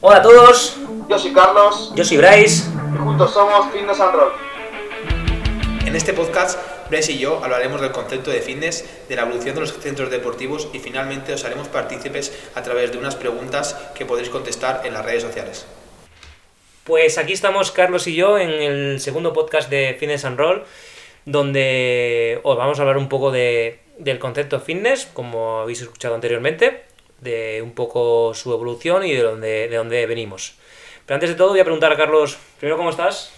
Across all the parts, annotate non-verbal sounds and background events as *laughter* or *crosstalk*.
Hola a todos, Yo soy Carlos yo soy Bryce. y juntos somos Fitness and Roll. En este podcast, Bryce y yo hablaremos del concepto de fitness, de la evolución de los centros deportivos y finalmente os haremos partícipes a través de unas preguntas que podréis contestar en las redes sociales. Pues aquí estamos Carlos y yo en el segundo podcast de Fitness and Roll, donde os vamos a hablar un poco de, del concepto fitness, como habéis escuchado anteriormente, de un poco su evolución y de dónde, de dónde venimos. Pero antes de todo voy a preguntar a Carlos, primero, ¿cómo estás?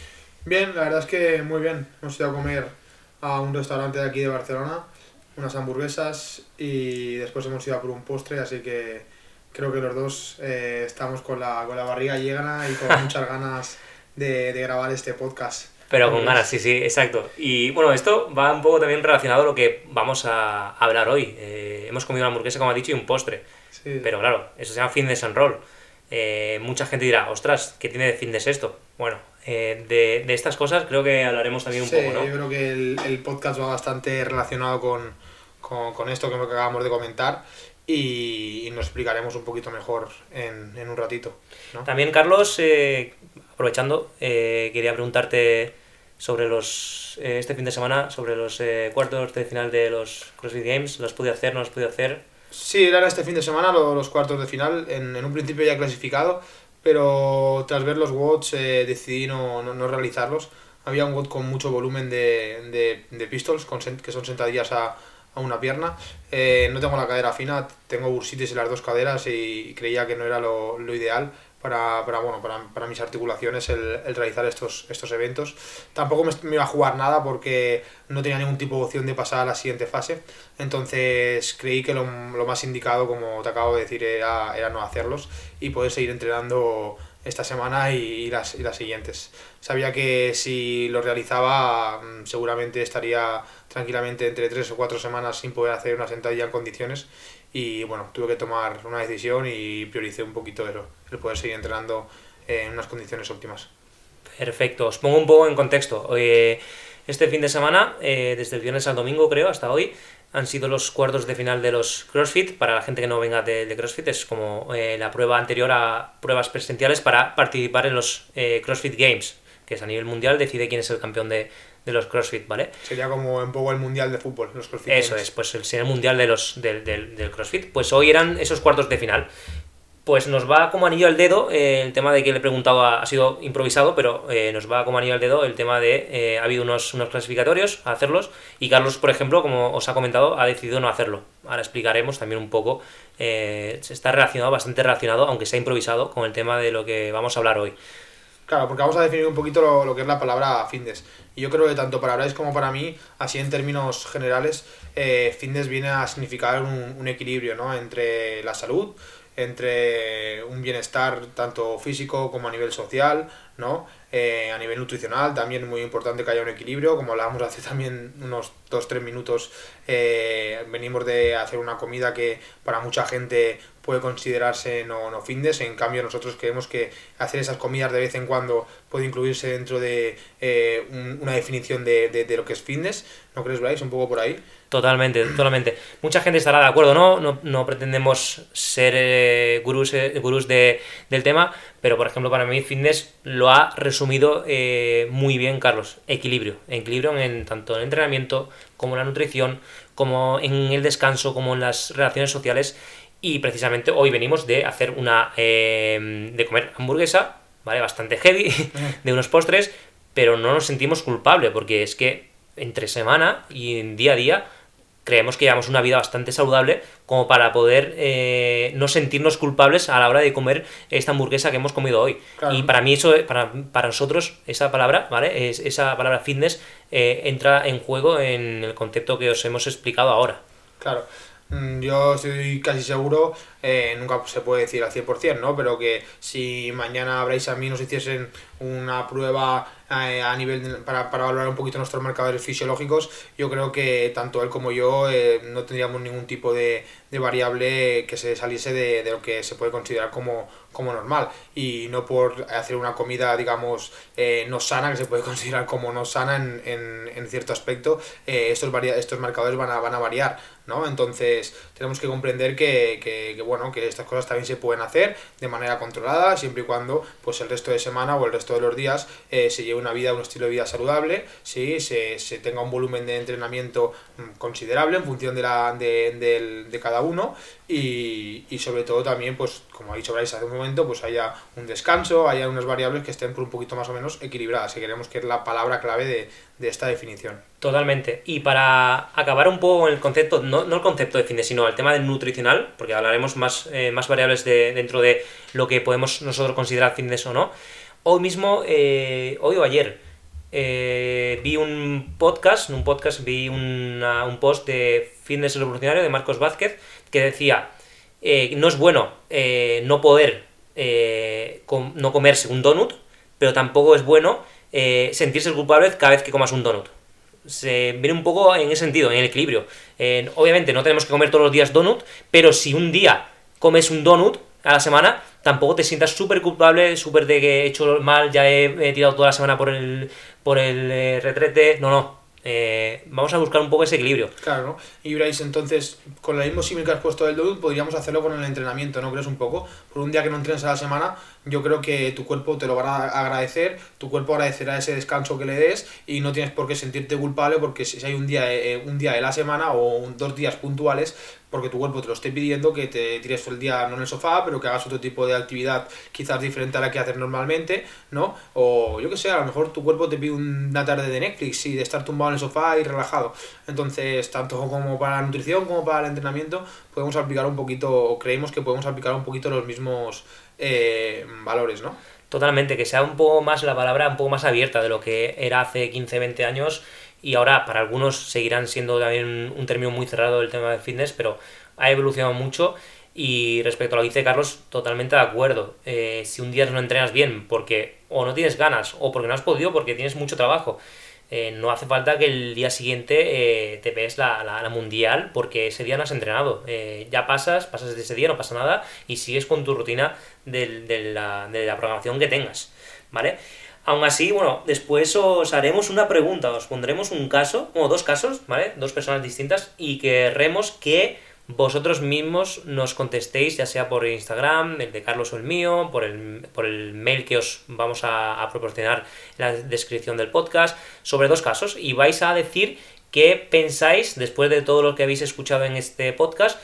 Bien, la verdad es que muy bien. Hemos ido a comer a un restaurante de aquí de Barcelona, unas hamburguesas y después hemos ido a por un postre, así que creo que los dos eh, estamos con la, con la barriga llena y con *laughs* muchas ganas de, de grabar este podcast. Pero con ganas, sí, sí, exacto. Y bueno, esto va un poco también relacionado a lo que vamos a hablar hoy. Eh, hemos comido una hamburguesa, como ha dicho, y un postre. Sí. Pero claro, eso se llama fitness and roll. Eh, mucha gente dirá, ostras, ¿qué tiene de fitness esto? Bueno, eh, de, de estas cosas creo que hablaremos también un Sí, poco, ¿no? yo creo que el, el podcast va bastante relacionado con, con, con esto que acabamos de comentar y, y nos explicaremos un poquito mejor en, en un ratito. ¿no? También, Carlos, eh, aprovechando, eh, quería preguntarte sobre los eh, este fin de semana, sobre los eh, cuartos de final de los CrossFit Games. ¿Los pude hacer? ¿No los pude hacer? Sí, eran este fin de semana lo- los cuartos de final. En, en un principio ya clasificado, pero tras ver los WODs eh, decidí no, no, no realizarlos. Había un WOD con mucho volumen de, de, de pistols, con que son sentadillas a, a una pierna. Eh, no tengo la cadera fina, tengo bursitis en las dos caderas y creía que no era lo, lo ideal para, para, bueno, para, para mis articulaciones el, el realizar estos, estos eventos. Tampoco me, me iba a jugar nada porque no tenía ningún tipo de opción de pasar a la siguiente fase. Entonces creí que lo, lo más indicado, como te acabo de decir, era, era no hacerlos y poder seguir entrenando esta semana y, y las, y las siguientes. Sabía que si lo realizaba mm, seguramente estaría tranquilamente entre 3 o 4 semanas sin poder hacer una sentadilla en condiciones y bueno, tuve que tomar una decisión y prioricé un poquito el, el poder seguir entrenando en unas condiciones óptimas. Perfecto, os pongo un poco en contexto. Eh, este fin de semana, eh, desde el viernes al domingo creo, hasta hoy, han sido los cuartos de final de los CrossFit. Para la gente que no venga de, de CrossFit, es como eh, la prueba anterior a pruebas presenciales para participar en los CrossFit Games, que es a nivel mundial, decide quién es el campeón de, de los CrossFit, ¿vale? Sería como un poco el mundial de fútbol, los CrossFit Eso es, pues el ser mundial de los, del, del, del CrossFit. Pues hoy eran esos cuartos de final. Pues nos va como anillo al dedo eh, el tema de que le he preguntado, ha, ha sido improvisado, pero eh, nos va como anillo al dedo el tema de, eh, ha habido unos, unos clasificatorios a hacerlos y Carlos, por ejemplo, como os ha comentado, ha decidido no hacerlo. Ahora explicaremos también un poco, eh, está relacionado, bastante relacionado, aunque sea improvisado, con el tema de lo que vamos a hablar hoy. Claro, porque vamos a definir un poquito lo, que es la palabra fitness. Y yo creo que tanto para Bryce como para mí, así en términos generales, eh, fitness viene a significar un, un equilibrio ¿no? entre la salud, entre un bienestar tanto físico como a nivel social, ¿no? Eh, a nivel nutricional también muy importante que haya un equilibrio, como hablábamos hace también unos 2-3 minutos, eh, venimos de hacer una comida que para mucha gente puede considerarse no, no fitness, en cambio nosotros creemos que hacer esas comidas de vez en cuando puede incluirse dentro de eh, un- una definición de, de, lo que es fitness, ¿no crees, Bryce? Un poco por ahí. Totalmente, totalmente. Mucha gente estará de acuerdo, ¿no? No, no pretendemos ser eh, gurús, eh, gurús de, del tema, pero por ejemplo para mí fitness lo ha resumido eh, muy bien Carlos. Equilibrio. Equilibrio en tanto en el entrenamiento como en la nutrición, como en el descanso, como en las relaciones sociales. Y precisamente hoy venimos de hacer una... eh, de comer hamburguesa, ¿vale? Bastante heavy, *laughs* de unos postres, pero no nos sentimos culpables porque es que entre semana y en día a día creemos que llevamos una vida bastante saludable como para poder eh, no sentirnos culpables a la hora de comer esta hamburguesa que hemos comido hoy. Claro. Y para mí eso, para, para nosotros, esa palabra, ¿vale? Es, esa palabra fitness eh, entra en juego en el concepto que os hemos explicado ahora. Claro. Mm, Yo estoy casi seguro, eh, nunca se puede decir al 100%, ¿no? Pero que si mañana Bryce a mí nos hiciesen una prueba eh, a nivel para, para valorar un poquito nuestros marcadores fisiológicos, yo creo que tanto él como yo eh, no tendríamos ningún tipo de, de variable que se saliese de, de lo que se puede considerar como, como normal. Y no por hacer una comida, digamos, no sana, que se puede *laughs* considerar como no sana en, en, en cierto aspecto, estos, estos marcadores van a, van a variar. ¿no? Entonces tenemos que comprender que, que, que, bueno, que estas cosas también se pueden hacer de manera controlada, siempre y cuando pues, el resto de semana o el resto de los días eh, se lleve una vida, un estilo de vida saludable, ¿sí? se, tenga un volumen de entrenamiento mm, considerable en función de, la, de, de cada uno y, y sobre todo también, pues como ha dicho Bryce hace un momento, pues haya un descanso, haya unas variables que estén por un poquito más o menos equilibradas, que queremos que es la palabra clave de, de esta definición. Totalmente. Y para acabar un poco con el concepto, no, no el concepto de fitness, sino el tema del nutricional, porque hablaremos más, eh, más variables de, dentro de lo que podemos nosotros considerar fitness o no. Hoy mismo, eh, hoy o ayer, eh, vi un podcast, un podcast vi un post de Fitness Revolucionario de Marcos Vázquez que decía, eh, no es bueno eh, no poder eh, no comerse un donut, pero tampoco es bueno sentirse culpable cada vez que comas un donut. Se viene un poco en ese sentido, en el equilibrio. Obviamente no tenemos que comer todos los días donut, pero si un día comes un donut a la semana, tampoco te sientas súper culpable, súper de que he hecho mal, ya he, tirado toda la semana por el, por el eh, retrete. No, no. Eh, vamos a buscar un poco ese equilibrio. Claro, ¿no? Y Bryce, entonces, con el mismo símil que has puesto del donut, podríamos hacerlo con el entrenamiento, ¿no crees un poco? Por un día que no entrenes a la semana, yo creo que tu cuerpo te lo va a agradecer, tu cuerpo agradecerá ese descanso que le des y no tienes por qué sentirte culpable porque si hay un día, eh, un día de la semana o dos días puntuales, porque tu cuerpo te lo esté pidiendo que te tires todo el día no en el sofá, pero que hagas otro tipo de actividad quizás diferente a la que haces normalmente, ¿no? O yo que sé, a lo mejor tu cuerpo te pide una tarde de Netflix y de estar tumbado en el sofá y relajado. Entonces, tanto como para la nutrición como para el entrenamiento, podemos aplicar un poquito, o creemos que podemos aplicar un poquito los mismos eh, valores, ¿no? Totalmente, que sea un poco más la palabra, un poco más abierta de lo que era hace 15, 20 años y ahora para algunos seguirán siendo también un, término muy cerrado el tema de fitness, pero ha evolucionado mucho y respecto a lo que dice Carlos, totalmente de acuerdo. Eh, si un día no entrenas bien porque o no tienes ganas o porque no has podido porque tienes mucho trabajo, eh, no hace falta que el día siguiente eh, te ves la, la- mundial porque ese día no has entrenado. Eh, ya pasas, pasas de ese día, no pasa nada y sigues con tu rutina la, de la programación que tengas. ¿Vale? Aún así, bueno, después os haremos una pregunta, os pondremos un caso, o dos casos, ¿vale? Dos personas distintas y querremos que vosotros mismos nos contestéis, ya sea por Instagram, el de Carlos o el mío, por el, por el mail que os vamos a, proporcionar en la descripción del podcast, sobre dos casos y vais a decir qué pensáis, después de todo lo que habéis escuchado en este podcast,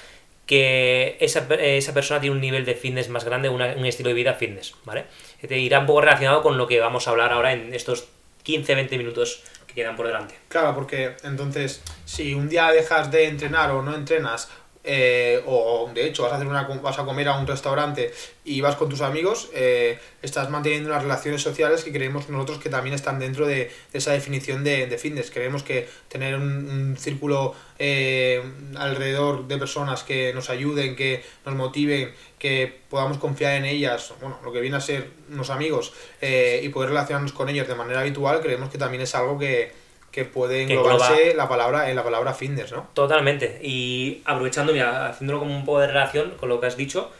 que esa, esa persona tiene un nivel de fitness más grande, un estilo de vida fitness, ¿vale? Te irá un poco relacionado con lo que vamos a hablar ahora en estos 15-20 minutos que quedan por delante. Claro, porque entonces, si un día dejas de entrenar o no entrenas, eh, o de hecho vas a, hacer una, vas a comer a un restaurante y vas con tus amigos, eh, estás manteniendo unas relaciones sociales que creemos nosotros que también están dentro de, esa definición de, de fitness. Creemos que tener un, un círculo eh, alrededor de personas que nos ayuden, que nos motiven, que podamos confiar en ellas, bueno, lo que viene a ser unos amigos eh, y poder relacionarnos con ellos de manera habitual, creemos que también es algo que, que puede englobarse engloba- la palabra, en la palabra fitness, ¿no? Totalmente. Y aprovechando, mira, haciéndolo como un poco de relación con lo que has dicho,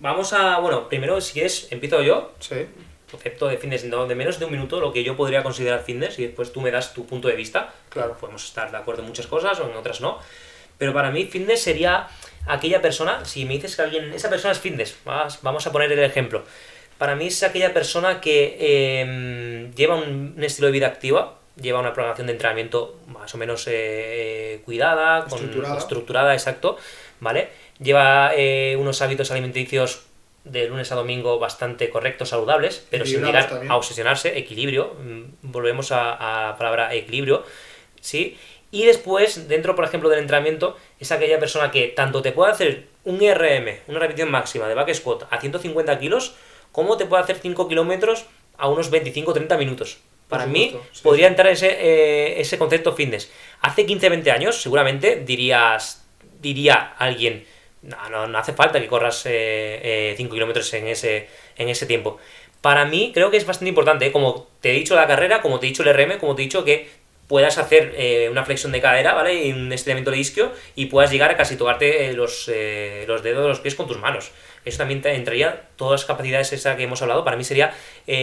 vamos a, bueno, primero si quieres, empiezo yo, Sí. concepto de fitness no, de menos de un minuto, lo que yo podría considerar fitness y después tú me das tu punto de vista. Claro. Podemos estar de acuerdo en muchas cosas o en otras no. Pero para mí fitness sería aquella persona, si me dices que alguien, esa persona es fitness, vamos a poner el ejemplo. Para mí es aquella persona que eh, lleva un, un estilo de vida activa, lleva una programación de entrenamiento más o menos eh, cuidada, con- Estructurada. estructurada, exacto, ¿vale? Lleva eh, unos hábitos alimenticios de lunes a domingo bastante correctos, saludables, pero sin llegar también. a obsesionarse, equilibrio, mm, volvemos a, a la palabra equilibrio, ¿sí? Y después, dentro, por ejemplo, del entrenamiento, es aquella persona que tanto te puede hacer un IRM, una repetición máxima de back squat a 150 kilos, como te puede hacer 5 kilómetros a unos 25-30 minutos. Para mí, sí, podría sí. entrar ese, eh, ese concepto fitness. Hace 15-20 años, seguramente, dirías, diría alguien, no, no, no hace falta que corras 5 eh, kilómetros en ese, en ese tiempo. Para mí creo que es bastante importante, ¿eh? como te he dicho la carrera, como te he dicho el RM, como te he dicho que puedas hacer eh, una flexión de cadera, ¿vale? Y un estiramiento de isquio y puedas llegar a casi tocarte los, los dedos de los pies con tus manos. Eso también entraría todas las capacidades esas que hemos hablado. Para mí sería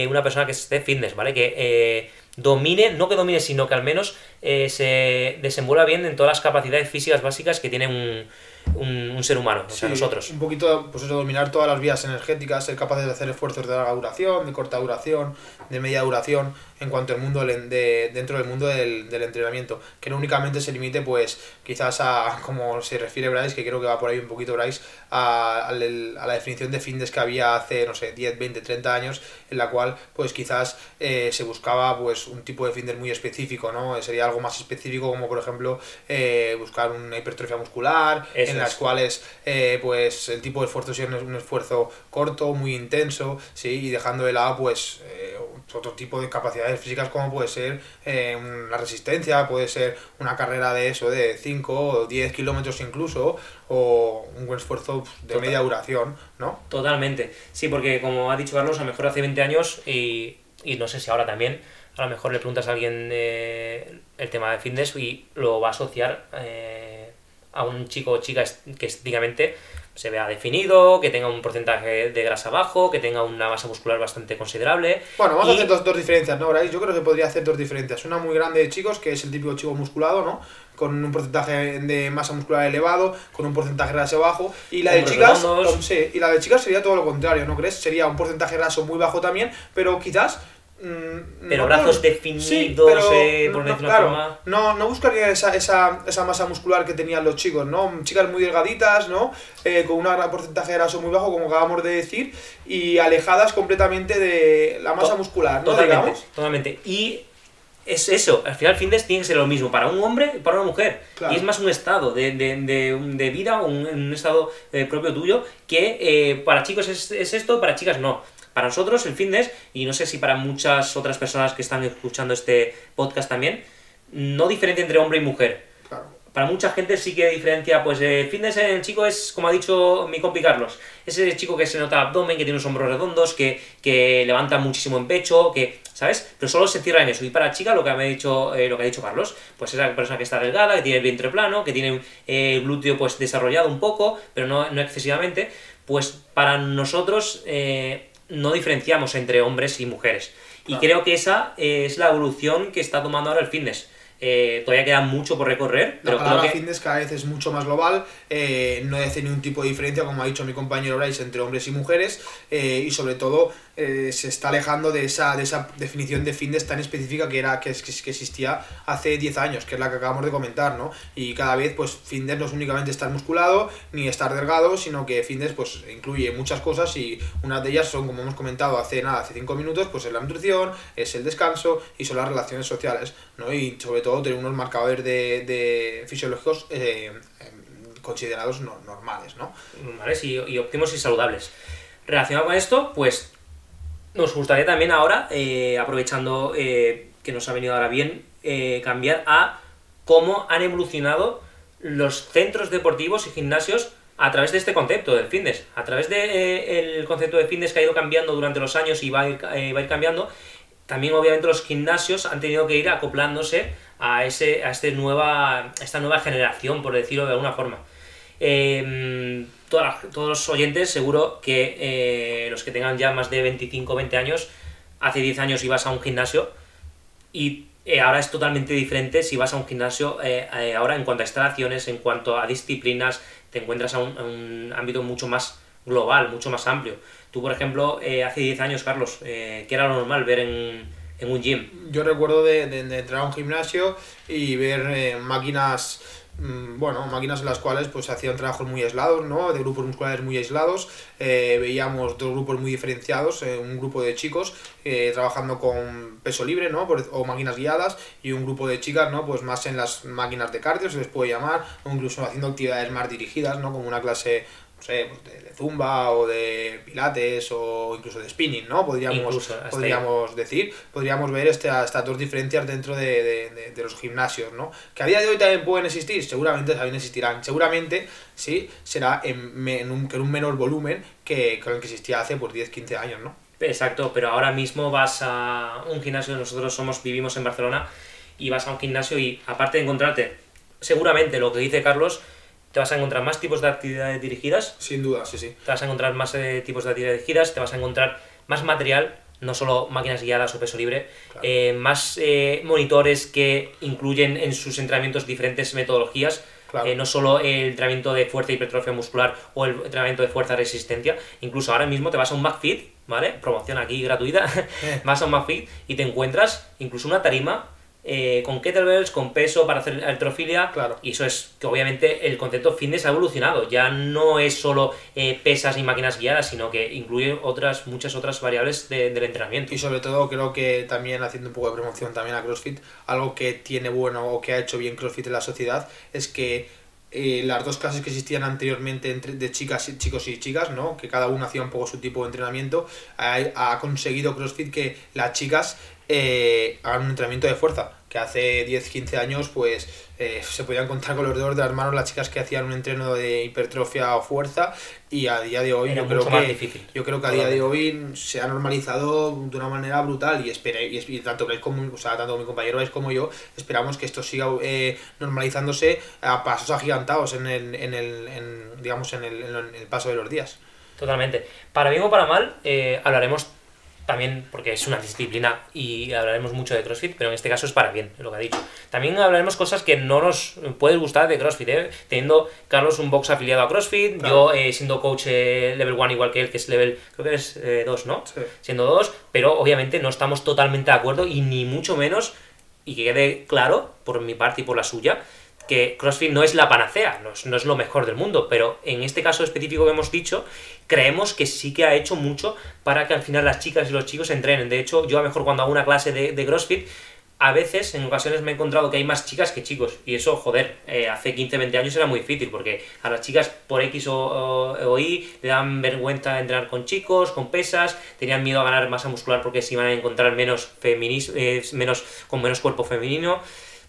una persona que esté fitness, ¿vale? Que domine, no que domine, sino que al menos se desenvuelva bien en todas las capacidades físicas básicas que tiene un, un, ser humano, o sea, nosotros. Un poquito, pues eso, dominar todas las vías energéticas, ser capaces de hacer esfuerzos de larga duración, de corta duración, de media duración, en cuanto al mundo de, dentro del mundo del, del, entrenamiento. Que no únicamente se limite, pues, quizás a, *laughs* como se refiere Bryce, que creo que va por ahí un poquito Bryce, a, a, la definición de fitness que había hace, no sé, 10, 20, 30 años, en la cual, pues, quizás eh, se buscaba, pues, un tipo de fitness muy específico, ¿no? Sería algo más específico, como por ejemplo, eh, buscar una hipertrofia muscular, en las cuales eh, pues el tipo de esfuerzo es un esfuerzo corto, muy intenso, ¿sí? y dejando de lado pues eh, otro tipo de capacidades físicas como puede ser eh, la resistencia, puede ser una carrera de eso, de 5 o 10 kilómetros incluso, o un buen esfuerzo de media duración, ¿no? Totalmente, sí, porque como ha dicho Carlos, a lo mejor hace 20 años y, y no sé si ahora también, a lo mejor le preguntas a alguien el tema de fitness y lo va a asociar a un chico o chica que estéticamente se vea definido, que tenga un porcentaje de grasa bajo, que tenga una masa muscular bastante considerable. Bueno, vamos a hacer dos, dos diferencias, ¿no, Bryce? Yo creo que podría hacer dos diferencias. Una muy grande de chicos, que es el típico chico musculado, ¿no? Con un porcentaje de masa muscular elevado, con un porcentaje de grasa bajo. Y la de chicas, sí, y la de chicas sería todo lo contrario, ¿no crees? Sería un porcentaje graso muy bajo también, pero quizás Mm, pero brazos definidos, eh, por no, claro, No, no buscaría esa, esa, esa, masa muscular que tenían los chicos, ¿no? Chicas muy delgaditas, ¿no? Eh, con un porcentaje de graso muy bajo, como acabamos de decir, y alejadas completamente de la masa muscular, ¿no? Totalmente, totalmente. Y es eso, al final fitness tiene que ser lo mismo para un hombre y para una mujer. Y es más un estado de, de, de, de vida, un, un estado eh, propio tuyo, que para chicos es, es esto, para chicas no. Para nosotros el fitness, y no sé si para muchas otras personas que están escuchando este podcast también, no diferencia entre hombre y mujer. Para mucha gente sí que diferencia, pues el fitness en el chico es, como ha dicho mi compi Carlos, ese chico que se nota abdomen, que tiene unos hombros redondos, que, que levanta muchísimo en pecho, que, ¿sabes? Pero solo se cierra en eso. Y para chica, lo que, me ha dicho, eh, lo que ha dicho Carlos, pues es la persona que está delgada, que tiene el vientre plano, que tiene eh, el glúteo pues desarrollado un poco, pero no, no excesivamente, pues para nosotros... Eh, no diferenciamos entre hombres y mujeres. Y creo que esa es la evolución que está tomando ahora el fitness. Eh, todavía queda mucho por recorrer. Pero la palabra fitness cada vez es mucho más global, eh, no hace ningún tipo de diferencia, como ha dicho mi compañero Bryce, entre hombres y mujeres, eh, y sobre todo eh, se está alejando de esa, de esa definición de fitness tan específica que era que, que, existía hace 10 años, que es la que acabamos de comentar, ¿no? Y cada vez, pues, fitness no es únicamente estar musculado ni estar delgado, sino que fitness, pues, incluye muchas cosas y una de ellas son, como hemos comentado hace nada, hace 5 minutos, pues es la nutrición, es el descanso y son las relaciones sociales, ¿no? Y sobre todo tener unos marcadores de, de fisiológicos eh, considerados normales, ¿no? Normales y, óptimos y saludables. Relacionado con esto, pues nos gustaría también ahora, eh, aprovechando eh, que nos ha venido ahora bien, cambiar a cómo han evolucionado los centros deportivos y gimnasios a través de este concepto del fitness. A través del concepto de fitness que ha ido cambiando durante los años y va a ir, va a ir cambiando, también obviamente los gimnasios han tenido que ir acoplándose a, ese, a este nueva, a esta nueva generación, por decirlo de alguna forma. Eh, todos los oyentes, seguro que eh, los que tengan ya más de 25 o 20 años, hace 10 años ibas a un gimnasio y eh, ahora es totalmente diferente si vas a un gimnasio eh, ahora en cuanto a instalaciones, en cuanto a disciplinas, te encuentras a un, ámbito mucho más global, mucho más amplio. Tú, por ejemplo, hace 10 años, Carlos, ¿qué era lo normal ver en, en un gym? Yo recuerdo de, entrar a un gimnasio y ver máquinas Mm, bueno, máquinas en las cuales pues hacían trabajos muy aislados, ¿no? De grupos musculares muy aislados. Eh, veíamos dos grupos muy diferenciados, eh, un grupo de chicos eh, trabajando con peso libre, ¿no? o máquinas guiadas, y un grupo de chicas, ¿no? Pues más en las máquinas de cardio, se les puede llamar, o incluso haciendo actividades más dirigidas, ¿no? Como una clase no sé, pues de, de zumba o de pilates o incluso de spinning, ¿no? Podríamos, Incluso, podríamos decir, podríamos ver esta- estas dos diferencias dentro de, de- los gimnasios, ¿no? Que a día de hoy también pueden existir, seguramente también existirán, seguramente sí, será en, en un, en un menor volumen que con el que existía hace pues 10, 15 años, ¿no? Exacto, pero ahora mismo vas a un gimnasio, nosotros somos, vivimos en Barcelona, y vas a un gimnasio y aparte de encontrarte, seguramente lo que dice Carlos, te vas a encontrar más tipos de actividades dirigidas, Sin duda, sí, sí. te vas a encontrar más eh, tipos de actividades dirigidas, te vas a encontrar más material, no solo máquinas guiadas o peso libre, Claro. eh, más eh, monitores que incluyen en sus entrenamientos diferentes metodologías, Claro. eh, no solo el entrenamiento de fuerza y hipertrofia muscular o el entrenamiento de fuerza resistencia, incluso ahora mismo te vas a un McFit, ¿vale? Promoción aquí gratuita, *laughs* vas a un McFit y te encuentras incluso una tarima eh, con kettlebells, con peso para hacer alterofilia, Claro. y eso es que obviamente el concepto fitness ha evolucionado, ya no es solo eh, pesas y máquinas guiadas, sino que incluye otras, muchas otras variables de- del entrenamiento. Y sobre todo creo que también haciendo un poco de promoción también a CrossFit, algo que tiene bueno o que ha hecho bien CrossFit en la sociedad es que eh, las dos clases que existían anteriormente entre, de chicas y chicos y chicas, ¿no? que cada uno hacía un poco su tipo de entrenamiento, ha, ha conseguido CrossFit que las chicas eh, hagan un entrenamiento de fuerza, que hace 10-15 años pues eh, se podían contar con los dedos de las manos las chicas que hacían un entreno de hipertrofia o fuerza y a día de hoy Era yo creo que difícil. yo creo que a día de hoy se ha normalizado de una manera brutal y, espere, y, es- y tanto como, o sea, tanto mi compañero Bryce como yo esperamos que esto siga eh, normalizándose a pasos agigantados en el, en el en, digamos en el, en el paso de los días. Totalmente. Para bien o para mal, eh, hablaremos también, porque es una disciplina y hablaremos mucho de CrossFit, pero en este caso es para bien, lo que ha dicho. También hablaremos cosas que no nos pueden gustar de CrossFit, ¿eh? teniendo Carlos un box afiliado a CrossFit, Claro. yo eh, siendo coach eh, level 1 igual que él, que es level, creo que es 2, ¿no? Sí. Siendo 2, pero obviamente no estamos totalmente de acuerdo y ni mucho menos, y que quede claro por mi parte y por la suya, que CrossFit no es la panacea, no es, lo mejor del mundo, pero en este caso específico que hemos dicho, creemos que sí que ha hecho mucho para que al final las chicas y los chicos entrenen. De hecho, yo a lo mejor cuando hago una clase de, CrossFit, a veces, en ocasiones me he encontrado que hay más chicas que chicos. Y eso, joder, eh, hace 15, 20 años era muy difícil, porque a las chicas por X o Y le dan vergüenza entrenar con chicos, con pesas, tenían miedo a ganar masa muscular porque se iban a encontrar menos, feminis, eh, menos con menos cuerpo femenino.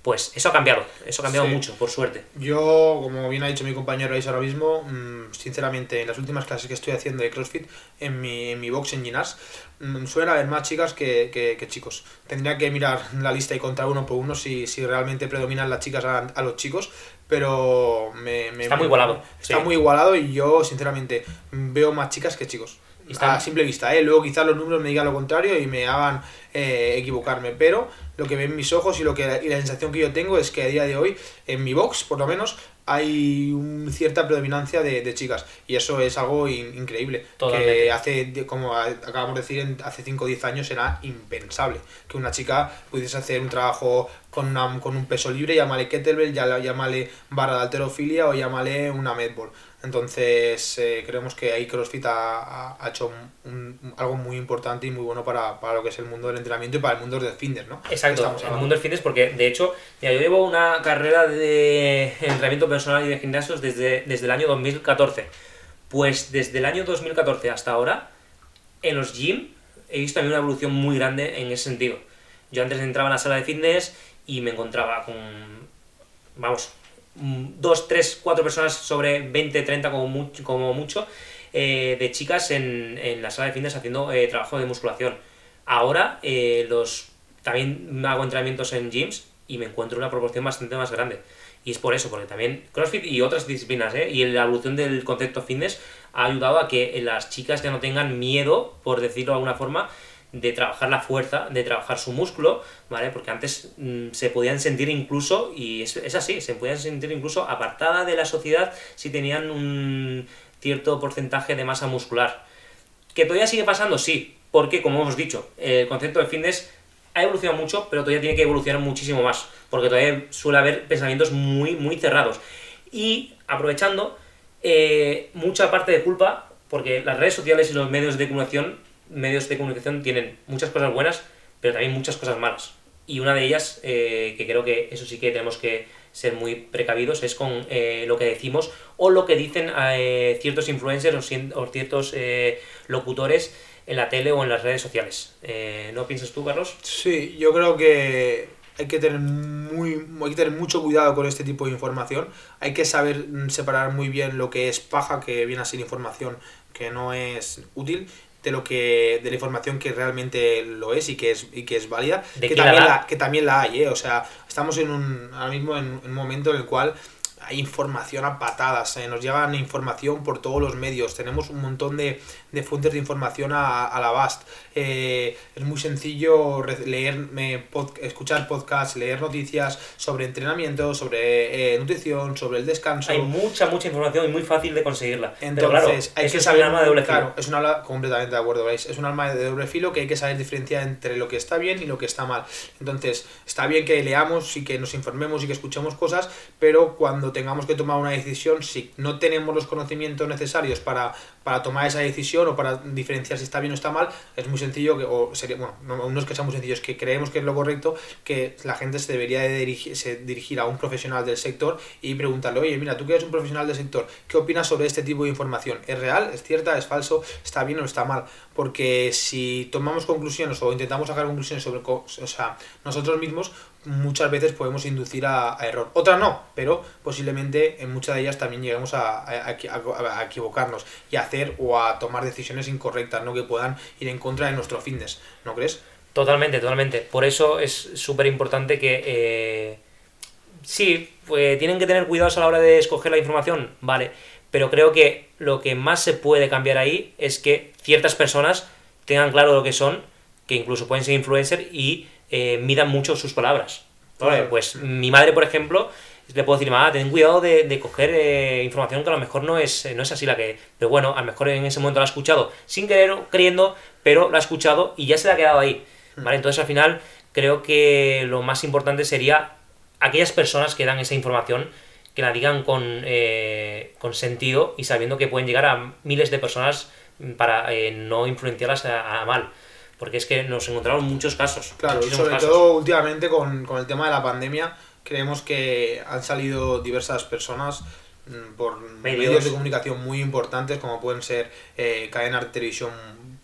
Pues eso ha cambiado, eso ha cambiado Sí. mucho, por suerte. Yo, como bien ha dicho mi compañero Ais ahora mismo, mm, sinceramente, en las últimas clases que estoy haciendo de CrossFit, en mi, en mi box en Ginás, mm, suelen haber más chicas que, que- que chicos. Tendría que mirar la lista y contar uno por uno si, si realmente predominan las chicas a, a los chicos, pero me, me- Está muy igualado, Está sí. muy igualado y yo, sinceramente, veo más chicas que chicos. Está- A simple vista, ¿eh? Luego quizás los números me digan lo contrario y me hagan eh, equivocarme, pero lo que ven mis ojos y, lo que, y la sensación que yo tengo es que a día de hoy, en mi box por lo menos, hay un- cierta predominancia de, de chicas y eso es algo in- increíble. Totalmente. Que hace, como acabamos de decir, en- hace 5 o 10 años era impensable que una chica pudiese hacer un trabajo con, una- con un peso libre, llámale kettlebell, llámale barra de alterofilia o llámale una medball. Entonces, eh, creemos que ahí CrossFit ha, ha- hecho un- un- algo muy importante y muy bueno para, para lo que es el mundo del entrenamiento y para el mundo del fitness, ¿no? Exacto, el mundo del fitness, porque de hecho, mira, yo llevo una carrera de entrenamiento personal y de gimnasios desde, desde el año 2014. Pues desde el año 2014 hasta ahora, en los gym he visto también una evolución muy grande en ese sentido. Yo antes entraba en la sala de fitness y me encontraba con, vamos, dos, tres, cuatro personas sobre 20, 30 como mucho, como mucho eh, de chicas en, en la sala de fitness haciendo eh, trabajo de musculación. Ahora eh, los también hago entrenamientos en gyms y me encuentro una proporción bastante más grande. Y es por eso, porque también CrossFit y otras disciplinas, y la evolución del concepto fitness ha ayudado a que las chicas ya no tengan miedo, por decirlo de alguna forma, de trabajar la fuerza, de trabajar su músculo, ¿vale? Porque antes mm, se podían sentir incluso, y es, así, se podían sentir incluso apartada de la sociedad si tenían un cierto porcentaje de masa muscular. ¿Que todavía sigue pasando? Sí, porque como hemos dicho, el concepto de fitness ha evolucionado mucho, pero todavía tiene que evolucionar muchísimo más, porque todavía suele haber pensamientos muy, muy cerrados. Y aprovechando, eh, mucha parte de culpa, porque las redes sociales y los medios de comunicación, medios de comunicación tienen muchas cosas buenas, pero también muchas cosas malas. Y una de ellas, eh, que creo que eso sí que tenemos que, ser muy precavidos es con eh, lo que decimos o lo que dicen eh, ciertos influencers o, ciertos eh, locutores en la tele o en las redes sociales. ¿No piensas tú, Carlos? Sí, yo creo que hay que tener muy hay que tener mucho cuidado con este tipo de información. Hay que saber mm, separar muy bien lo que es paja, que viene a ser información que no es útil, de lo que de la información que realmente lo es y que es y que es válida, ¿De que también la, que también la hay, ¿eh? o sea, estamos en un ahora mismo en un momento en el cual hay información a patadas, ¿eh? nos llegan información por todos los medios, tenemos un montón de, de fuentes de información a, a la VAST. Eh, es muy sencillo leer, eh, pod- escuchar podcasts, leer noticias sobre entrenamiento, sobre eh, nutrición, sobre el descanso. Hay mucha, mucha información y muy fácil de conseguirla. Entonces, Pero claro, hay que es saber. un arma de doble filo. claro, es un arma completamente de acuerdo, ¿veis? Es un arma de doble filo que hay que saber diferenciar entre lo que está bien y lo que está mal. Entonces, está bien que leamos y que nos informemos y que escuchemos cosas, pero cuando tengamos que tomar una decisión, si no tenemos los conocimientos necesarios para, para tomar esa decisión o para diferenciar si está bien o está mal, es muy sencillo, que, o sería, bueno, no, es que sea muy sencillo, que creemos que es lo correcto, que la gente se debería de dirigir, a un profesional del sector y preguntarle, oye, mira, tú que eres un profesional del sector, ¿qué opinas sobre este tipo de información? ¿Es real? ¿Es cierta? ¿Es falso? ¿Está bien o está mal? Porque si tomamos conclusiones o intentamos sacar conclusiones sobre, o sea, nosotros mismos, muchas veces podemos inducir a, error. Otras no, pero posiblemente en muchas de ellas también lleguemos a, a- a- a equivocarnos y a hacer o a tomar decisiones incorrectas, ¿no? Que puedan ir en contra de nuestro fitness, ¿no crees? Totalmente, totalmente. Por eso es súper importante que... eh, sí, pues tienen que tener cuidados a la hora de escoger la información, vale. Pero creo que lo que más se puede cambiar ahí es que ciertas personas tengan claro lo que son, que incluso pueden ser influencers y eh, midan mucho sus palabras. Claro. Pues mi madre, por ejemplo, le puedo decir, mamá, ten cuidado de, de coger eh, información que a lo mejor no es, eh, no es así la que... Pero bueno, a lo mejor en ese momento la ha escuchado sin querer creyendo, pero la ha escuchado y ya se le ha quedado ahí. ¿Vale? Entonces al final creo que lo más importante sería aquellas personas que dan esa información que la digan con, eh, con sentido y sabiendo que pueden llegar a miles de personas para eh, no influenciarlas a, a mal. Porque es que nos encontramos muchos casos. Claro, y sobre casos. todo últimamente con, con el tema de la pandemia, creemos que han salido diversas personas mm, por medios, Medios. de comunicación muy importantes, como pueden ser eh, cadenas de televisión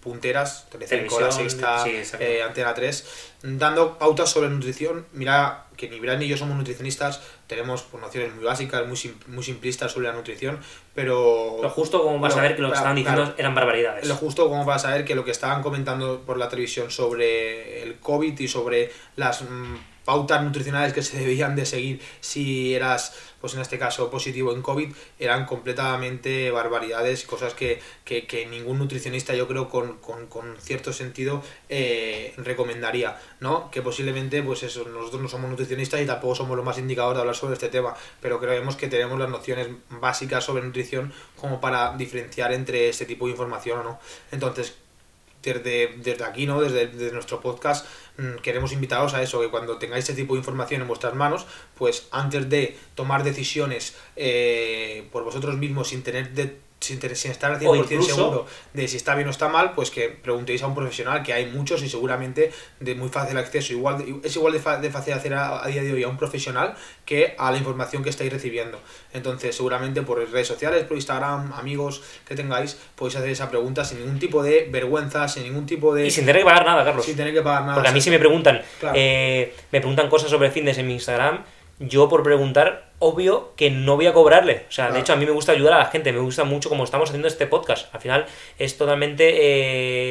punteras, Telecinco, La Sexta, sí, eh, Antena 3, dando pautas sobre nutrición. Mira que ni Bran ni yo somos nutricionistas, tenemos pues, nociones muy básicas, muy, sim- muy simplistas sobre la nutrición, pero... Lo justo como vas a Pero, ver que lo que estaban diciendo claro. eran barbaridades. Lo justo como para saber que lo que estaban comentando por la televisión sobre el COVID y sobre las mm, pautas nutricionales que se debían de seguir si eras, pues en este caso, positivo en COVID, eran completamente barbaridades cosas que, que, que ningún nutricionista yo creo con, con, con cierto sentido eh, recomendaría, ¿no? Que posiblemente, pues eso, nosotros no somos nutricionistas y tampoco somos los más indicados de hablar sobre este tema, pero creemos que tenemos las nociones básicas sobre nutrición como para diferenciar entre este tipo de información o no. Entonces, desde, desde aquí, ¿no? Desde, desde nuestro podcast, mm, queremos invitaros a eso, que cuando tengáis este tipo de información en vuestras manos, pues antes de tomar decisiones eh, por vosotros mismos sin tener de- sin, estar al O 100% incluso- seguro de si está bien o está mal, pues que preguntéis a un profesional, que hay muchos y seguramente de muy fácil acceso. Igual de- es igual de, fa- de fácil hacer a, a día de hoy a un profesional que a la información que estáis recibiendo. Entonces, seguramente por redes sociales, por Instagram, amigos que tengáis, podéis hacer esa pregunta sin ningún tipo de vergüenza, sin ningún tipo de... Y sin tener que pagar nada, Carlos. sin tener que pagar nada. Porque a mí si me preguntan, Claro. eh, me preguntan cosas sobre fitness en mi Instagram, yo por preguntar, obvio que no voy a cobrarle. O sea, de hecho a mí me gusta ayudar a la gente, me gusta mucho como estamos haciendo este podcast. Al final es totalmente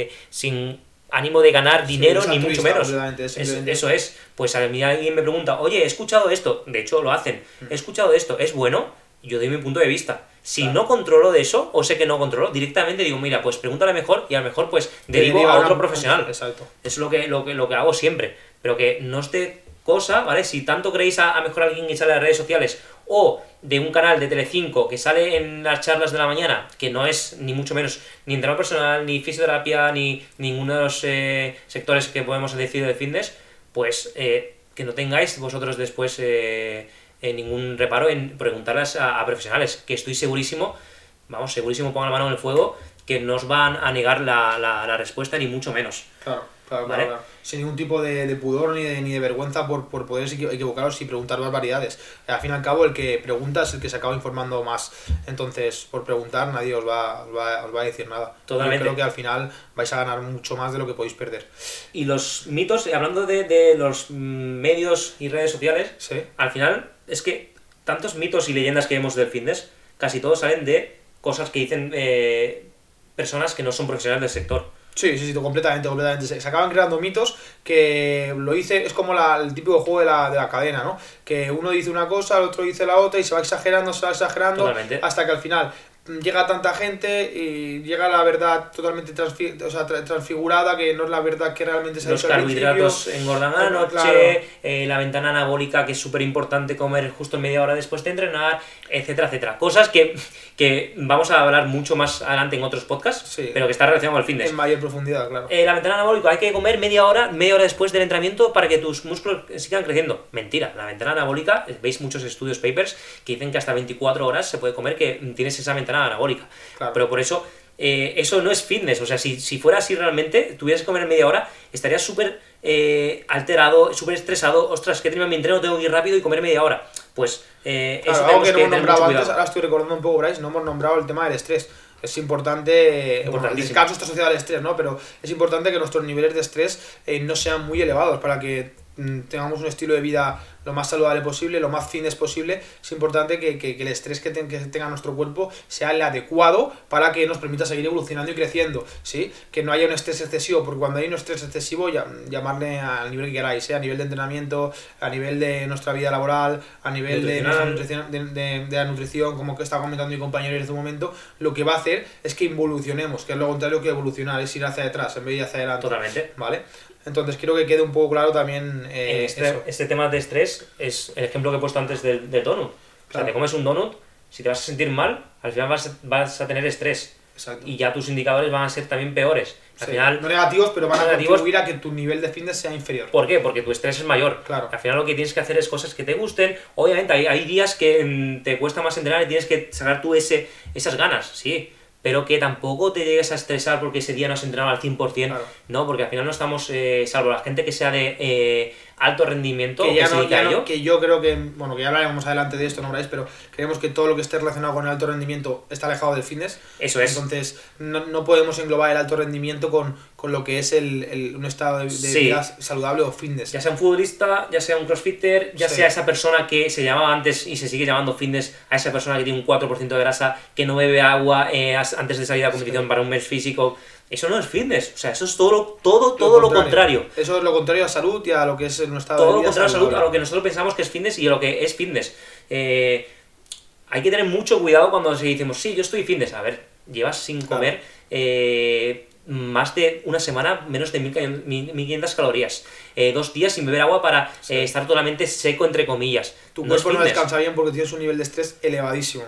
eh, sin ánimo de ganar dinero ni mucho menos. es eso es. Pues a mí alguien me pregunta, oye, he escuchado esto. De hecho lo hacen. Mm. He escuchado esto, ¿es bueno? Yo doy mi punto de vista. Si Claro. no controlo de eso, o sé que no controlo, directamente digo, mira, pues pregúntale mejor y a lo mejor pues derivo a otro profesional. Exacto. Es lo que, lo que, lo que hago siempre. Pero que no esté cosa, ¿vale? Si tanto queréis a, a mejor alguien que sale a las redes sociales o de un canal de Telecinco que sale en las charlas de la mañana, que no es ni mucho menos ni entrenador personal, ni fisioterapia, ni ninguno de los eh, sectores que podemos decir de fitness, pues eh, que no tengáis vosotros después eh, eh, ningún reparo en preguntarlas a, a profesionales, que estoy segurísimo, vamos, segurísimo pongan la mano en el fuego, que nos van a negar la, la respuesta, ni mucho menos. Claro, claro, ¿Vale? claro, claro. Sin ningún tipo de, de pudor ni de, ni de vergüenza por, por poder equi- equivocaros y preguntar barbaridades. Al fin y al cabo, el que pregunta es el que se acaba informando más. Entonces, por preguntar, nadie os va, os va, os va a decir nada. Totalmente. Yo creo que al final vais a ganar mucho más de lo que podéis perder. Y los mitos, eh, hablando de, de los mm, medios y redes sociales, Sí, al final es que tantos mitos y leyendas que vemos del fitness, casi todos salen de cosas que dicen eh, personas que no son profesionales del sector. Sí, sí, sí, completamente, completamente. Se, se acaban creando mitos que lo dice, es como la- el típico juego de la, de la cadena, ¿no? Que uno dice una cosa, el otro dice la otra y se va exagerando, se va exagerando Totalmente. hasta que al final llega tanta gente y llega la verdad totalmente transfi- o sea, tra- transfigurada, que no es la verdad que realmente se ha Los dicho carbohidratos engordan a la noche, Claro. eh, la ventana anabólica que es súper importante comer justo media hora después de entrenar, etcétera, etcétera. Cosas que, que vamos a hablar mucho más adelante en otros podcasts, Sí. pero que está relacionado con el fitness. En mayor profundidad, claro. Eh, la ventana anabólica, hay que comer media hora, media hora después del entrenamiento para que tus músculos sigan creciendo. Mentira, la ventana anabólica, veis muchos estudios papers que dicen que hasta 24 horas se puede comer que tienes esa ventana anabólica. Claro. Pero por eso, eh, eso no es fitness. O sea, si, si fuera así realmente, tuvieras que comer media hora, estarías súper eh, alterado, súper estresado. Ostras, que termina mi entreno, tengo que ir rápido y comer media hora. Pues eh, Claro, eso algo que no hemos nombrado antes, ahora estoy recordando un poco, Bryce, no hemos nombrado el tema del estrés. Es importante, bueno, el descanso está asociado al estrés, ¿no? Pero es importante que nuestros niveles de estrés eh, no sean muy elevados para que tengamos un estilo de vida lo más saludable posible, lo más fitness posible. Es importante que, que- que el estrés que, ten- que tenga nuestro cuerpo sea el adecuado para que nos permita seguir evolucionando y creciendo, ¿sí? Que no haya un estrés excesivo, porque cuando hay un estrés excesivo, ya, llamarle al nivel que queráis, ¿eh? A nivel de entrenamiento, a nivel de nuestra vida laboral, a nivel de, nuestra Nutricional. nutrición, de, de- de la nutrición, como que estaba comentando mi compañero en este momento, lo que va a hacer es que involucionemos, que es lo contrario que evolucionar, es ir hacia atrás en vez de ir hacia adelante. Totalmente. ¿Vale? Entonces quiero que quede un poco claro también eh, este, eso. este tema de estrés es el ejemplo que he puesto antes del, del donut. O sea, Claro. te comes un donut, si te vas a sentir mal, al final vas, a- vas a tener estrés. Exacto. Y ya tus indicadores van a ser también peores. Al Sí, final, no negativos, pero van a negativos- contribuir a que tu nivel de fitness sea inferior. ¿por qué? Porque tu estrés es mayor. Claro. Al final lo que tienes que hacer es cosas que te gusten. Obviamente hay, hay días que mm, te cuesta más entrenar y tienes que sacar tú ese, esas ganas, sí. Pero que tampoco te llegues a estresar porque ese día no has entrenado al 100%. Claro. No, porque al final no estamos, eh, salvo la gente que sea de eh, alto rendimiento, que ya no, ya que yo creo que, bueno, que ya hablaremos adelante de esto, no Bryce, pero creemos que todo lo que esté relacionado con el alto rendimiento está alejado del fitness. Eso es. Entonces, no, no podemos englobar el alto rendimiento con, con lo que es el, el- un estado de, de Sí. vida saludable o fitness. Ya sea un futbolista, ya sea un crossfitter, ya Sí. sea esa persona que se llamaba antes y se sigue llamando fitness, a esa persona que tiene un 4% de grasa, que no bebe agua eh, antes de salir a competición para un mes físico. Eso no es fitness, o sea, eso es todo, lo- todo, todo lo contrario. Eso es lo contrario a salud y a lo que es estado Todo lo contrario a salud, a lo que nosotros pensamos que es fitness y a lo que es fitness. Eh, hay que tener mucho cuidado cuando se decimos, sí, yo estoy fitness. A ver, llevas sin Claro. comer eh, más de una semana menos de 1500 1500 calorías. Eh, dos días sin beber agua para eh, estar totalmente seco, entre comillas. Tu No es cuerpo no descansa bien porque tienes un nivel de estrés elevadísimo.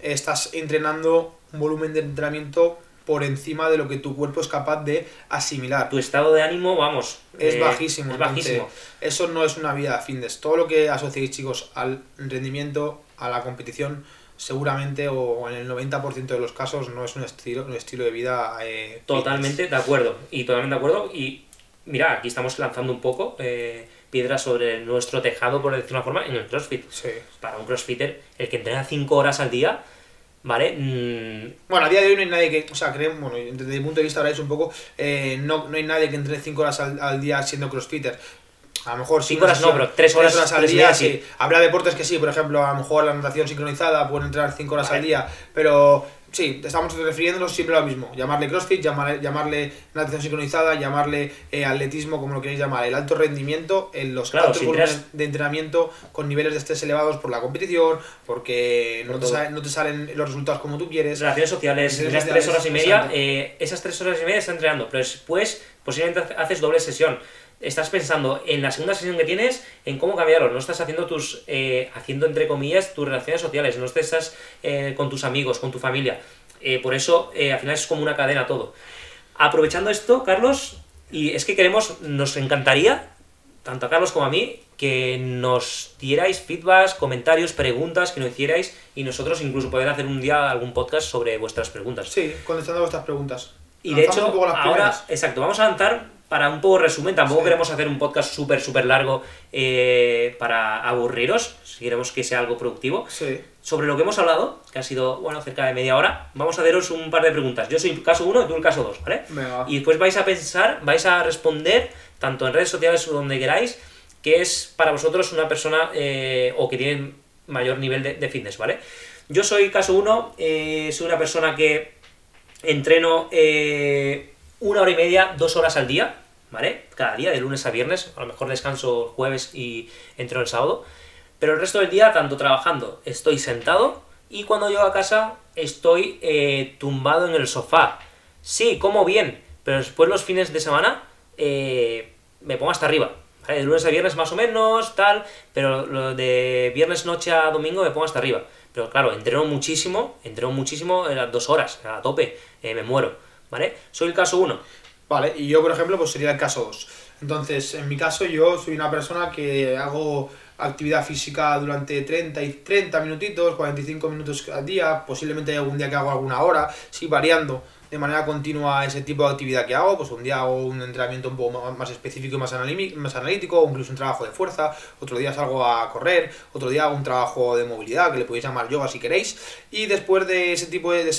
Estás entrenando un volumen de entrenamiento por encima de lo que tu cuerpo es capaz de asimilar. Tu estado de ánimo, vamos. Es eh, bajísimo. Es bajísimo. eso no es una vida fitness. Todo lo que asociéis, chicos, al rendimiento, a la competición, seguramente o en el 90% de los casos no es un estilo, un estilo de vida eh, fitness. Totalmente de acuerdo. Y totalmente de acuerdo. Y mira, aquí estamos lanzando un poco eh, piedras sobre nuestro tejado, por decirlo de una forma, en el CrossFit. Sí. Para un CrossFitter, el que entrena 5 horas al día, ¿vale? Mm, Bueno, a día de hoy no hay nadie que, o sea, creemos, bueno, desde mi punto de vista ahora es un poco, eh, no, no hay nadie que entrene 5 horas al, al día siendo crossfitter. A lo mejor sí, Cinco una horas no, pero tres horas- al día, sí. sí. Habrá deportes que sí, por ejemplo, a lo mejor la natación sincronizada pueden entrenar 5 horas Vale. al día, pero sí, estamos refiriéndonos siempre a lo mismo. Llamarle crossfit, llamarle, llamarle natación sincronizada, llamarle eh, atletismo, como lo queréis llamar, el alto rendimiento, en los Claro, altos si volúmenes de entrenamiento con niveles de estrés elevados por la competición, porque no Por te, todo. salen, no te salen los resultados como tú quieres. relaciones sociales, esas tres horas y media, eh, esas tres horas y media estás entrenando, pero después posiblemente haces doble sesión. Estás pensando en la segunda sesión que tienes, en cómo cambiarlo. No estás haciendo tus, eh, haciendo entre comillas, tus relaciones sociales. No estás eh, con tus amigos, con tu familia. Eh, por eso, eh, al final es como una cadena todo. Aprovechando esto, Carlos, y es que queremos, nos encantaría tanto a Carlos como a mí, que nos dierais feedbacks, comentarios, preguntas que nos hicierais y nosotros incluso poder hacer un día algún podcast sobre vuestras preguntas. Sí, contestando vuestras preguntas. Y de hecho, ahora, primeras. exacto, vamos a lanzar para un poco resumen, tampoco Sí. queremos hacer un podcast súper, súper largo eh, para aburriros, si queremos que sea algo productivo. Sí. Sobre lo que hemos hablado, que ha sido, bueno, cerca de media hora, vamos a haceros un par de preguntas. Yo soy el caso 1 y tú el caso 2, ¿vale? Venga. Y después vais a pensar, vais a responder, tanto en redes sociales o donde queráis, que es para vosotros una persona eh, o que tiene mayor nivel de, de fitness, ¿vale? Yo soy caso 1, soy una persona que entreno eh, una hora y media, dos horas al día, ¿vale? Cada día, de lunes a viernes, a lo mejor descanso jueves y entreno el sábado. Pero el resto del día, tanto trabajando, estoy sentado y cuando llego a casa estoy eh, tumbado en el sofá. Sí, como bien, pero después los fines de semana eh, me pongo hasta arriba. ¿vale? De lunes a viernes más o menos, tal, pero lo de viernes noche a domingo me pongo hasta arriba. Pero claro, entreno muchísimo, entreno muchísimo en las dos horas, a tope, eh, me muero, ¿vale? Soy el caso 1. Vale, y yo, por ejemplo, pues sería el caso 2. Entonces, en mi caso, yo soy una persona que hago actividad física durante 30, y 30 minutitos, 45 minutos al día, posiblemente algún día que hago alguna hora, sí, variando de manera continua ese tipo de actividad que hago, pues un día hago un entrenamiento un poco más específico y más, más analítico, o incluso un trabajo de fuerza, otro día salgo a correr, otro día hago un trabajo de movilidad, que le podéis llamar yoga si queréis, y después de ese tipo de, de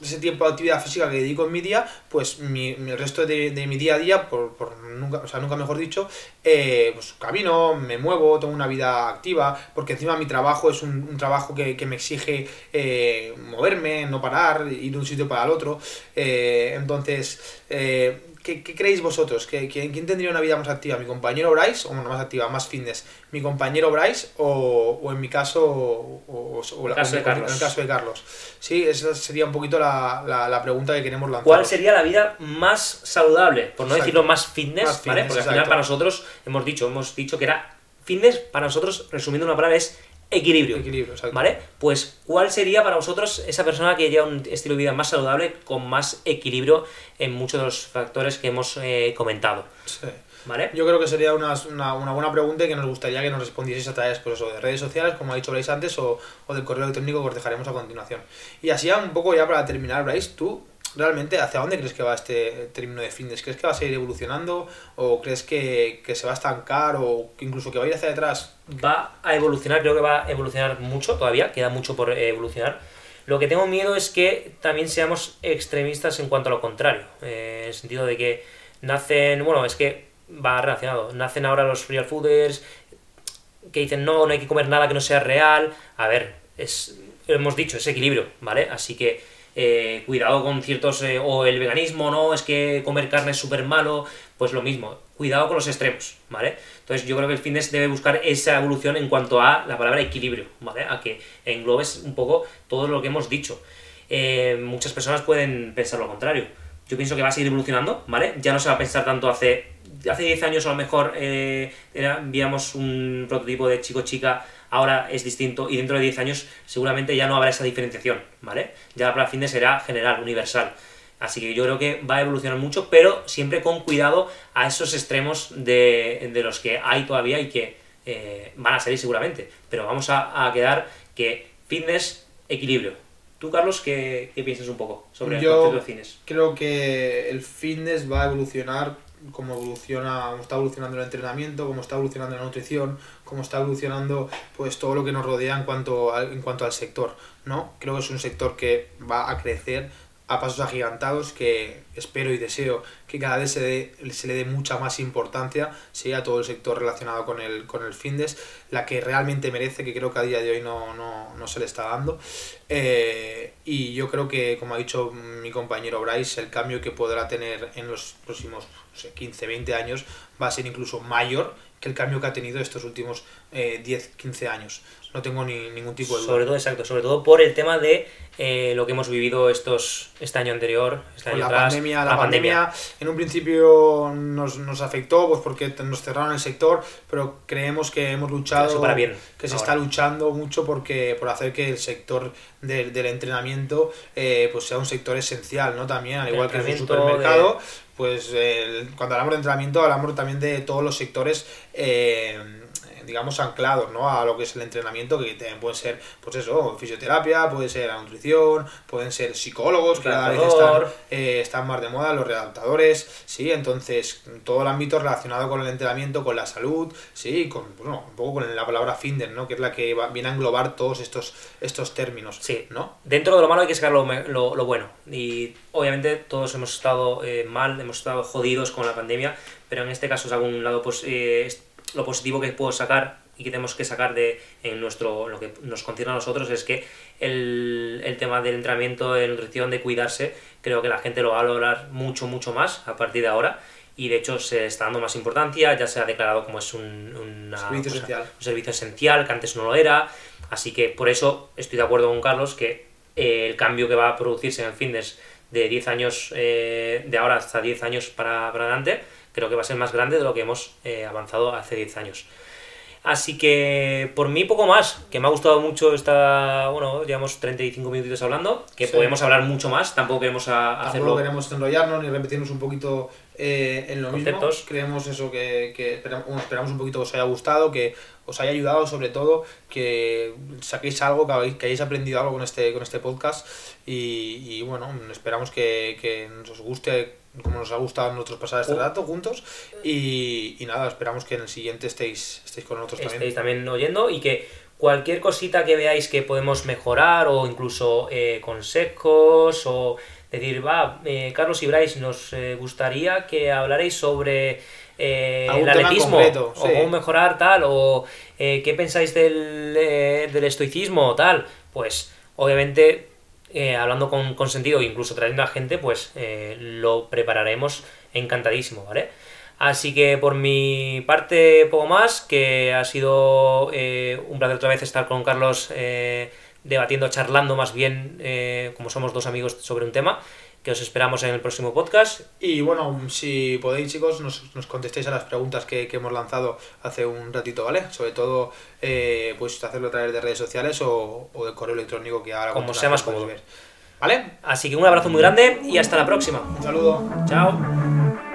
ese tiempo de actividad física que dedico en mi día, pues mi, el resto de, de mi día a día, por, por nunca, o sea, nunca mejor dicho, eh, pues camino, me muevo, tengo una vida activa, porque encima mi trabajo es un, un trabajo que, que me exige eh, moverme, no parar, ir de un sitio para el otro. eh, entonces, eh, ¿qué, qué creéis vosotros? ¿Qué- quién, quién tendría una vida más activa? ¿Mi compañero Bryce? O bueno, más activa, más fitness. ¿Mi compañero Bryce? O, o en mi caso, o, o- o la- El caso de en Carlos. el caso de Carlos. Sí, esa sería un poquito la, la, la pregunta que queremos lanzar. ¿Cuál sería la vida más saludable? Por no Exacto. decirlo más fitness, Más ¿vale? fitness, Porque al final exacto. para nosotros hemos dicho, hemos dicho que era fitness para nosotros, resumiendo una palabra, es equilibrio. Equilibrio, exacto. ¿Vale? Pues, ¿cuál sería para vosotros esa persona que lleva un estilo de vida más saludable, con más equilibrio en muchos de los factores que hemos eh, comentado? Sí. ¿Vale? Yo creo que sería una, una, una buena pregunta y que nos gustaría que nos respondieseis a través pues eso, de redes sociales, como ha dicho Bryce antes, o, o del correo electrónico que os dejaremos a continuación. Y así un poco ya para terminar, Bryce, tú realmente hacia dónde crees que va este término de fitness? ¿Crees que va a seguir evolucionando o crees que, que se va a estancar o incluso que va a ir hacia detrás? va a evolucionar, creo que va a evolucionar mucho todavía, queda mucho por evolucionar. Lo que tengo miedo es que también seamos extremistas en cuanto a lo contrario, eh, en el sentido de que nacen, bueno, es que va relacionado, nacen ahora los real fooders que dicen no, no hay que comer nada que no sea real. A ver, es, hemos dicho, es equilibrio, ¿vale? Así que eh, cuidado con ciertos, eh, o el veganismo, no, es que comer carne es súper malo, pues lo mismo, cuidado con los extremos, ¿vale? Entonces yo creo que el fitness debe buscar esa evolución en cuanto a la palabra equilibrio, ¿vale? A que englobes un poco todo lo que hemos dicho. Eh, muchas personas pueden pensar lo contrario. Yo pienso que va a seguir evolucionando, ¿vale? Ya no se va a pensar tanto hace... Hace 10 años a lo mejor eh, era, veíamos un prototipo de chico-chica, ahora es distinto y dentro de 10 años seguramente ya no habrá esa diferenciación, ¿vale? Ya la palabra fitness será general, universal. Así que yo creo que va a evolucionar mucho, pero siempre con cuidado a esos extremos de, de los que hay todavía y que eh, van a salir seguramente. Pero vamos a, a quedar que fitness, equilibrio. Tú, Carlos, ¿qué, qué piensas un poco sobre el Yo- concepto de fitness? Creo que el fitness va a evolucionar como evoluciona, como está evolucionando el entrenamiento, como está evolucionando la nutrición, como está evolucionando pues todo lo que nos rodea en cuanto al, en cuanto al sector, ¿no? Creo que es un sector que va a crecer a pasos agigantados que espero y deseo que cada vez se, se le dé mucha más importancia sí, a todo el sector relacionado con el, con el fitness, la que realmente merece, que creo que a día de hoy no, no, no se le está dando. Eh, y yo creo que, como ha dicho mi compañero Bryce, el cambio que podrá tener en los próximos no sé, 15, 20 años va a ser incluso mayor que el cambio que ha tenido estos últimos eh, 10, 15 años. No tengo ni, ningún tipo de duda. Sobre todo, exacto, sobre todo por el tema de eh, lo que hemos vivido estos este año anterior, este año la atrás, pandemia, la, pandemia, en un principio nos, nos afectó pues porque nos cerraron el sector, pero creemos que hemos luchado, para bien, que se ahora. está luchando mucho porque por hacer que el sector del, del entrenamiento eh, pues sea un sector esencial, ¿no? También, al El igual que entrenamiento supermercado, pues el- cuando hablamos de entrenamiento hablamos también de todos los sectores eh, digamos anclados ¿no? a lo que es el entrenamiento que también pueden ser pues eso fisioterapia puede ser la nutrición pueden ser psicólogos que cada vez están, eh, están más de moda los redactadores sí entonces todo el ámbito relacionado con el entrenamiento con la salud sí con bueno, un poco con la palabra fitness no que es la que va- viene a englobar todos estos estos términos Sí. no Dentro de lo malo hay que sacar lo, lo- lo bueno. Y obviamente todos hemos estado eh, mal, hemos estado jodidos con la pandemia, pero en este caso es algún lado pues, eh, lo positivo que puedo sacar y que tenemos que sacar de en nuestro lo que nos concierne a nosotros es que el, el tema del entrenamiento, de nutrición, de cuidarse, creo que la gente lo va a valorar mucho, mucho más a partir de ahora. Y de hecho se está dando más importancia, ya se ha declarado como es un, una Servicio cosa- esencial. un servicio esencial, que antes no lo era. Así que por eso estoy de acuerdo con Carlos que eh, el cambio que va a producirse en fitness de 10 años, eh, de ahora hasta 10 años para, para adelante, creo que va a ser más grande de lo que hemos eh, avanzado hace 10 años. Así que por mí poco más, que me ha gustado mucho esta, bueno, llevamos 35 minutitos hablando, que Sí. podemos hablar mucho más, tampoco queremos a- Tampoco hacerlo... queremos enrollarnos ni repetirnos un poquito eh, en lo Conceptos. mismo. Creemos eso que, que esperamos, bueno, esperamos un poquito que os haya gustado, que os haya ayudado sobre todo, que saquéis algo, que, habéis- que hayáis aprendido algo con este, con este podcast y, y, bueno, esperamos que, que os guste como nos ha gustado a nosotros pasar este Oh. rato juntos y, y nada, esperamos que en el siguiente estéis, estéis con nosotros también. estéis también oyendo y que cualquier cosita que veáis que podemos mejorar o incluso eh, consejos o decir, va, eh, Carlos y Bryce, nos eh, gustaría que hablarais sobre eh, el atletismo concreto, o cómo mejorar tal o qué pensáis del, del estoicismo o tal, pues obviamente hablando con, con sentido e incluso trayendo a gente, pues lo prepararemos encantadísimo, ¿vale? Así que por mi parte, poco más, que ha sido un placer otra vez estar con Carlos debatiendo, charlando más bien, eh, como somos dos amigos sobre un tema, que os esperamos en el próximo podcast. Y bueno, si podéis chicos, nos, nos contestéis a las preguntas que, que hemos lanzado hace un ratito, ¿vale? Sobre todo, eh, pues hacerlo a través de redes sociales o, o de correo electrónico que ahora... Como sea más cómodo. ver. ¿Vale? Así que un abrazo muy grande y hasta la próxima. Un saludo. Chao.